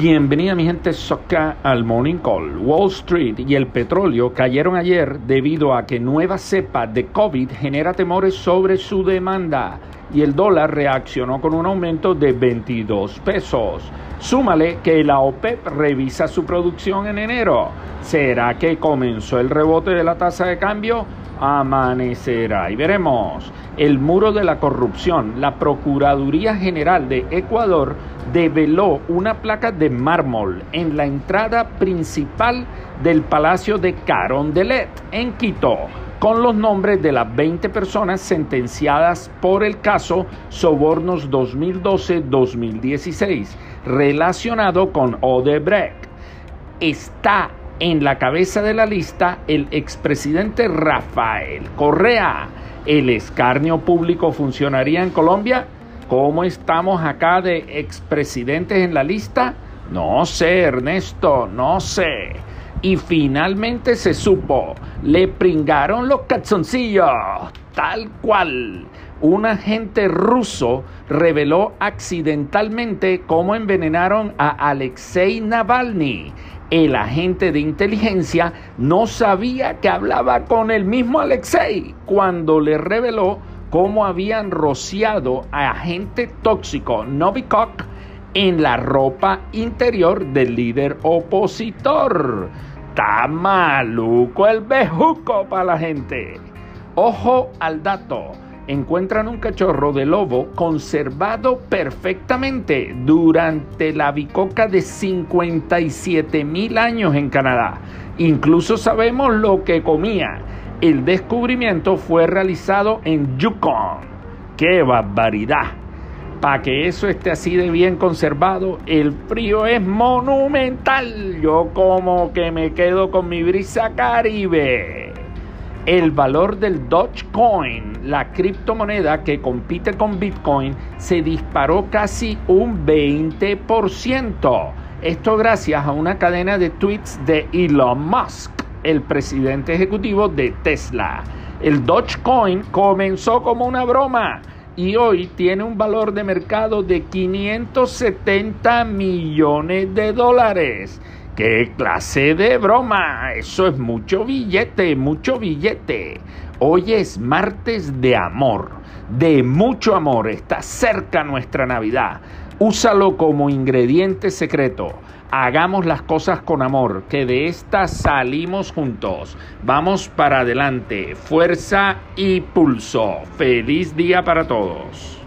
Bienvenida mi gente soca al Morning Call. Wall Street y el petróleo cayeron ayer debido a que nueva cepa de COVID genera temores sobre su demanda y el dólar reaccionó con un aumento de 22 pesos. Súmale que la OPEP revisa su producción en enero. ¿Será que comenzó el rebote de la tasa de cambio? Amanecerá y veremos. El muro de la corrupción. La Procuraduría General de Ecuador develó una placa de mármol en la entrada principal del Palacio de Carondelet en Quito con los nombres de las 20 personas sentenciadas por el caso Sobornos 2012-2016 relacionado con Odebrecht. Está en la cabeza de la lista el expresidente Rafael Correa. ¿El escarnio público funcionaría en Colombia? ¿Cómo estamos acá de expresidentes en la lista? No sé, Ernesto, no sé. Y finalmente se supo, le pringaron los calzoncillos, tal cual. Un agente ruso reveló accidentalmente cómo envenenaron a Alexei Navalny. El agente de inteligencia no sabía que hablaba con el mismo Alexei cuando le reveló cómo habían rociado a agente tóxico Novikov en la ropa interior del líder opositor. Está maluco el bejuco para la gente. Ojo al dato. Encuentran un cachorro de lobo conservado perfectamente durante la bicoca de 57 mil años en Canadá. Incluso sabemos lo que comía. El descubrimiento fue realizado en Yukon. ¡Qué barbaridad! para que eso esté así de bien conservado, el frío es monumental. Yo como que me quedo con mi brisa caribe. El valor del Dogecoin, la criptomoneda que compite con Bitcoin, se disparó casi un 20%. Esto gracias a una cadena de tweets de Elon Musk, el presidente ejecutivo de Tesla. El Dogecoin comenzó como una broma y hoy tiene un valor de mercado de 570 millones de dólares. ¿Qué clase de broma? Eso es mucho billete, mucho billete. Hoy es martes de amor, de mucho amor. Está cerca nuestra Navidad. Úsalo como ingrediente secreto. Hagamos las cosas con amor, que de esta salimos juntos. Vamos para adelante. Fuerza y pulso. Feliz día para todos.